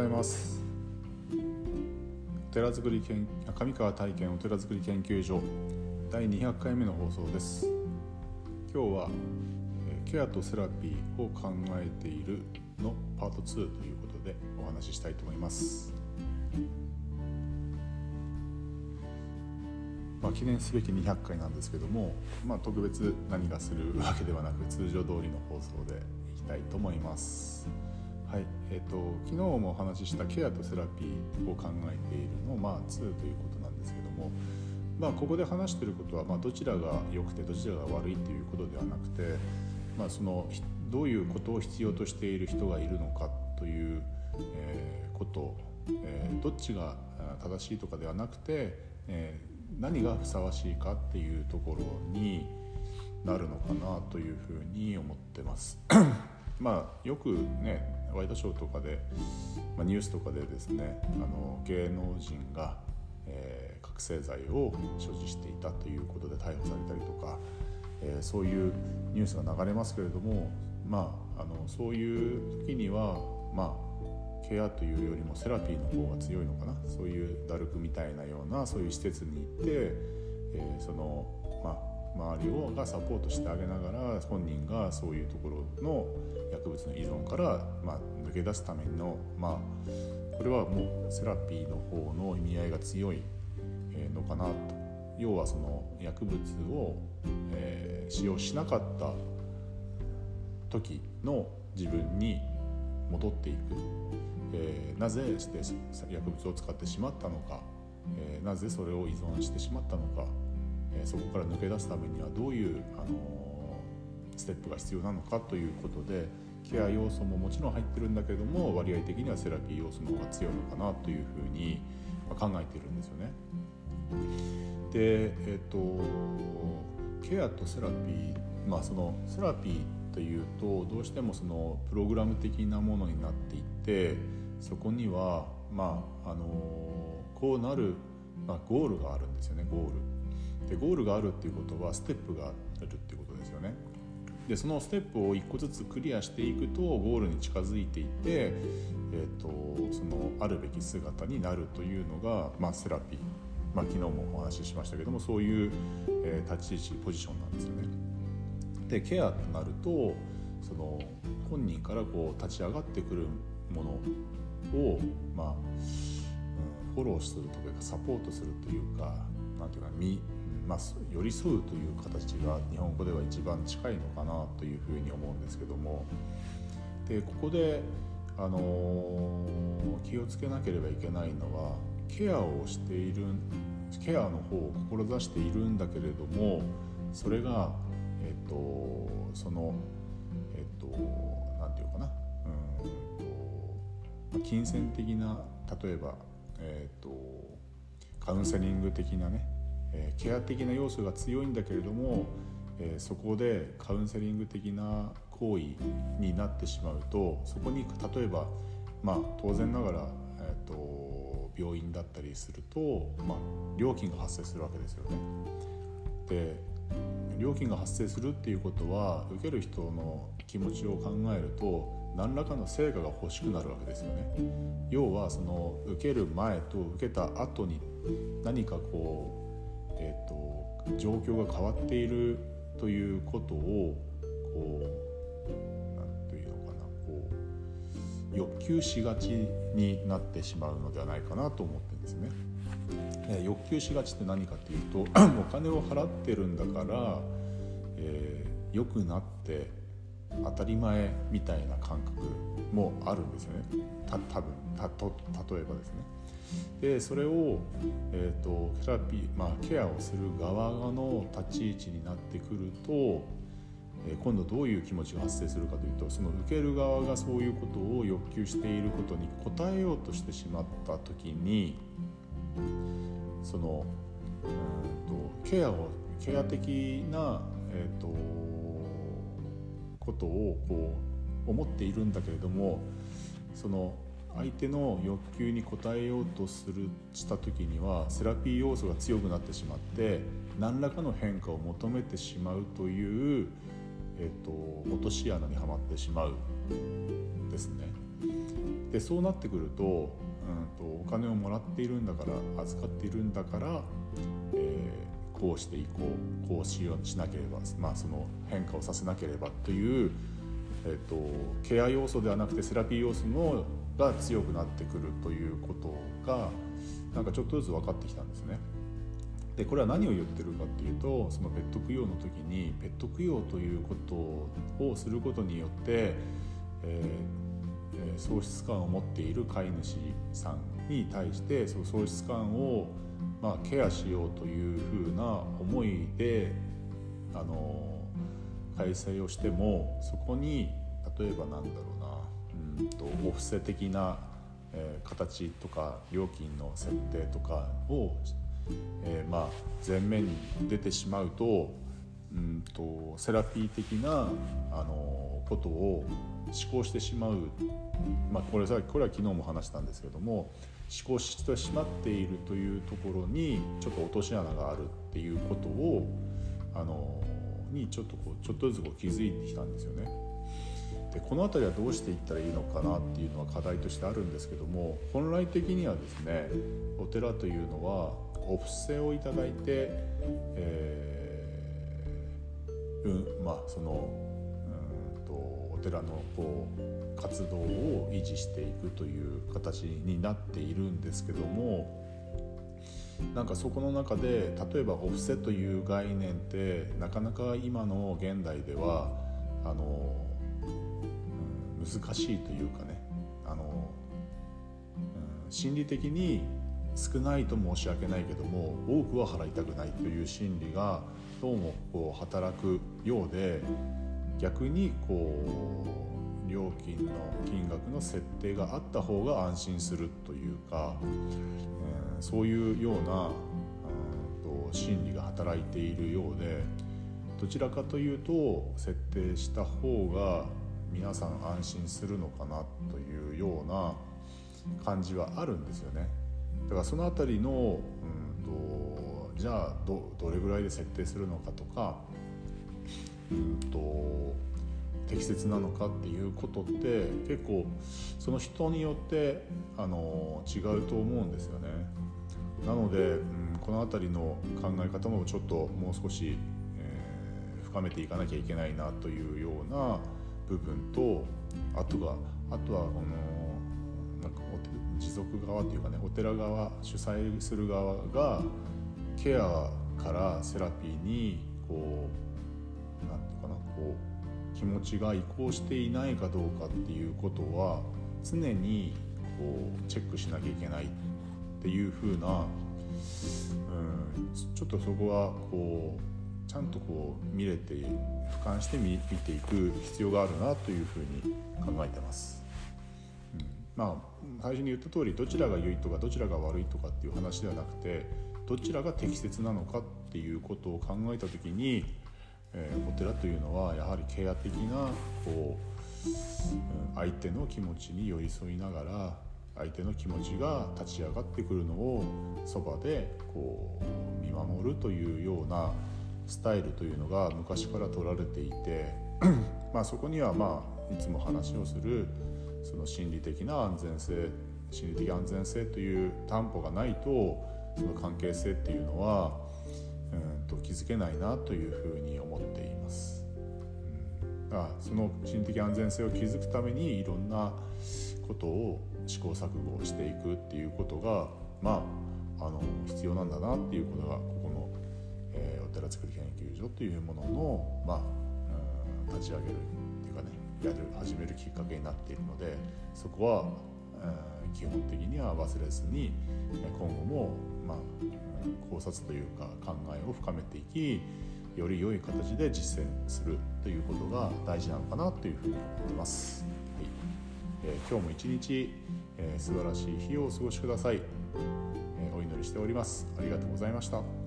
ございます。お寺づくり研上川体験お寺づくり研究所第200回目の放送です。今日はケアとセラピーを考えているのパート2ということでお話ししたいと思います。まあ、記念すべき200回なんですけども、まあ、特別何がするわけではなく通常通りの放送でいきたいと思います。はいえーと、昨日もお話ししたケアとセラピーを考えているの、まあ、2ということなんですけども、まあ、ここで話してることは、まあ、どちらが良くてどちらが悪いということではなくて、まあ、そのどういうことを必要としている人がいるのかという、えー、こと、えー、どっちが正しいとかではなくて、えー、何がふさわしいかっていうところになるのかなというふうに思ってます。まあよくねワイドショーとかで、まあ、ニュースとかでですねあの芸能人が、えー、覚醒剤を所持していたということで逮捕されたりとか、えー、そういうニュースが流れますけれども、まあ、あのそういう時には、まあ、ケアというよりもセラピーの方が強いのかなそういうダルクみたいなようなそういう施設に行って、えー、そのまあ周りをがサポートしてあげながら本人がそういうところの薬物の依存から、まあ、抜け出すための、まあ、これはもうセラピーの方の意味合いが強いのかなと。要はその薬物を、えー、使用しなかった時の自分に戻っていく、えー、なぜして薬物を使ってしまったのか、えー、なぜそれを依存してしまったのかそこから抜け出すためにはどういう、あのステップが必要なのかということでケア要素ももちろん入ってるんだけども割合的にはセラピー要素の方が強いのかなというふうに考えてるんですよね。で、えっ、とケアとセラピーまあそのセラピーというとどうしてもそのプログラム的なものになっていってそこにはまああのこうなる、まあ、ゴールがあるんですよねゴール。でゴールがあるっていうことはステップがあるっていうことですよね。でそのステップを一個ずつクリアしていくとゴールに近づいていって、えーと、そのあるべき姿になるというのが、まあ、セラピー、まあ、昨日もお話ししましたけどもそういう、えー、立ち位置ポジションなんですよね。でケアとなるとその本人からこう立ち上がってくるものを、まあうん、フォローするというかサポートするというか何ていうか見まあ、寄り添うという形が日本語では一番近いのかなというふうに思うんですけども。でここで、あのー、気をつけなければいけないのはケアをしているケアの方を志しているんだけれどもそれが、えっ、とそのえっ、と何て言うかな。うんと金銭的な例えば、えっとカウンセリング的なねえ、ケア的な要素が強いんだけれども、え、そこでカウンセリング的な行為になってしまうとそこに例えば、まあ、当然ながら、えーと、病院だったりすると、まあ、料金が発生するわけですよね。で料金が発生するっていうことは受ける人の気持ちを考えると何らかの成果が欲しくなるわけですよね。要はその受ける前と受けた後に何かこうえーと、状況が変わっているということをこう何というのかなこう欲求しがちになってしまうのではないかなと思ってるんですね。えー、欲求しがちって何かっていうと お金を払ってるんだから、えー、良くなって当たり前みたいな感覚もあるんですよねた多分たと例えばですね。でそれを、えーと、セラピー、まあ、ケアをする側の立ち位置になってくると、えー、今度どういう気持ちが発生するかというとその受ける側がそういうことを欲求していることに応えようとしてしまった時にそのうんとケアをケア的な、えー、とことをこう思っているんだけれどもその相手の欲求に応えようとするした時にはセラピー要素が強くなってしまって何らかの変化を求めてしまうという、えーと、落とし穴にはまってしまうですね。でそうなってくると,、うん、とお金をもらっているんだから預かっているんだから、えー、こうしていこうこうしようしなければ、まあ、その変化をさせなければという、えーと、ケア要素ではなくてセラピー要素のが強くなってくるということがなんかちょっとずつ分かってきたんですね。でこれは何を言ってるかっていうとそのペット供養の時にペット供養ということをすることによって、えー、喪失感を持っている飼い主さんに対してその喪失感を、まあ、ケアしようというふうな思いであの開催をしてもそこに例えばなんだろうなうんとお布施的な、えー、形とか料金の設定とかをえー、まあ前面に出てしまうとうんとセラピー的なあのことを思考してしまう、まあ、これさこれは昨日も話したんですけども思考してしまっているというところにちょっと落とし穴があるっていうことをあのにちょっとこうちょっとずつこう気づいてきたんですよね。でこの辺りはどうしていったらいいのかなっていうのは課題としてあるんですけども本来的にはですねお寺というのはお布施をいただいて、えー、うんまあそのうんとお寺のこう活動を維持していくという形になっているんですけどもなんかそこの中で例えばお布施という概念ってなかなか今の現代ではあの、難しいというかねあの、うん、心理的に少ないと申し訳ないけども多くは払いたくないという心理がどうもこう働くようで逆にこう料金の金額の設定があった方が安心するというか、えー、そういうような、うんと心理が働いているようでどちらかというと設定した方が皆さん安心するのかなというような感じはあるんですよね。だからその辺りの、うんと、じゃあどどれぐらいで設定するのかとか、うんと、適切なのかっていうことって結構その人によってあの違うと思うんですよね。なので、うん、この辺りの考え方もちょっともう少し、えー、深めていかなきゃいけないなというような部分とあとがあとはこのなんか持続側というかねお寺側主催する側がケアからセラピーにこう何て言うかなこう気持ちが移行していないかどうかっていうことは常にこうチェックしなきゃいけないっていう風な、うん、ちょっとそこはこうちゃんとこう見れて俯瞰して見ていく必要があるなというふうに考えてます。まあ最初に言った通りどちらが良いとかどちらが悪いとかっていう話ではなくてどちらが適切なのかっていうことを考えた時に、えー、お寺というのはやはりケア的なこう、相手の気持ちに寄り添いながら相手の気持ちが立ち上がってくるのをそばでこう見守るというようなスタイルというのが昔から取られていて まあそこにはまあいつも話をするその心理的な安全性心理的安全性という担保がないとその関係性っていうのはうんと気づけないなというふうに思っています。うん、だその心理的安全性を築くためにいろんなことを試行錯誤していくっていうことがまああの必要なんだなっていうことがこ寺作り研究所というものの、まあ、立ち上げるというかねやる始めるきっかけになっているのでそこは、えー、基本的には忘れずに今後も、まあ、考察というか考えを深めていきより良い形で実践するということが大事なのかなというふうに思ってます。はいえー、今日も一日、えー、素晴らしい日をお過ごしください、えー、お祈りしております。ありがとうございました。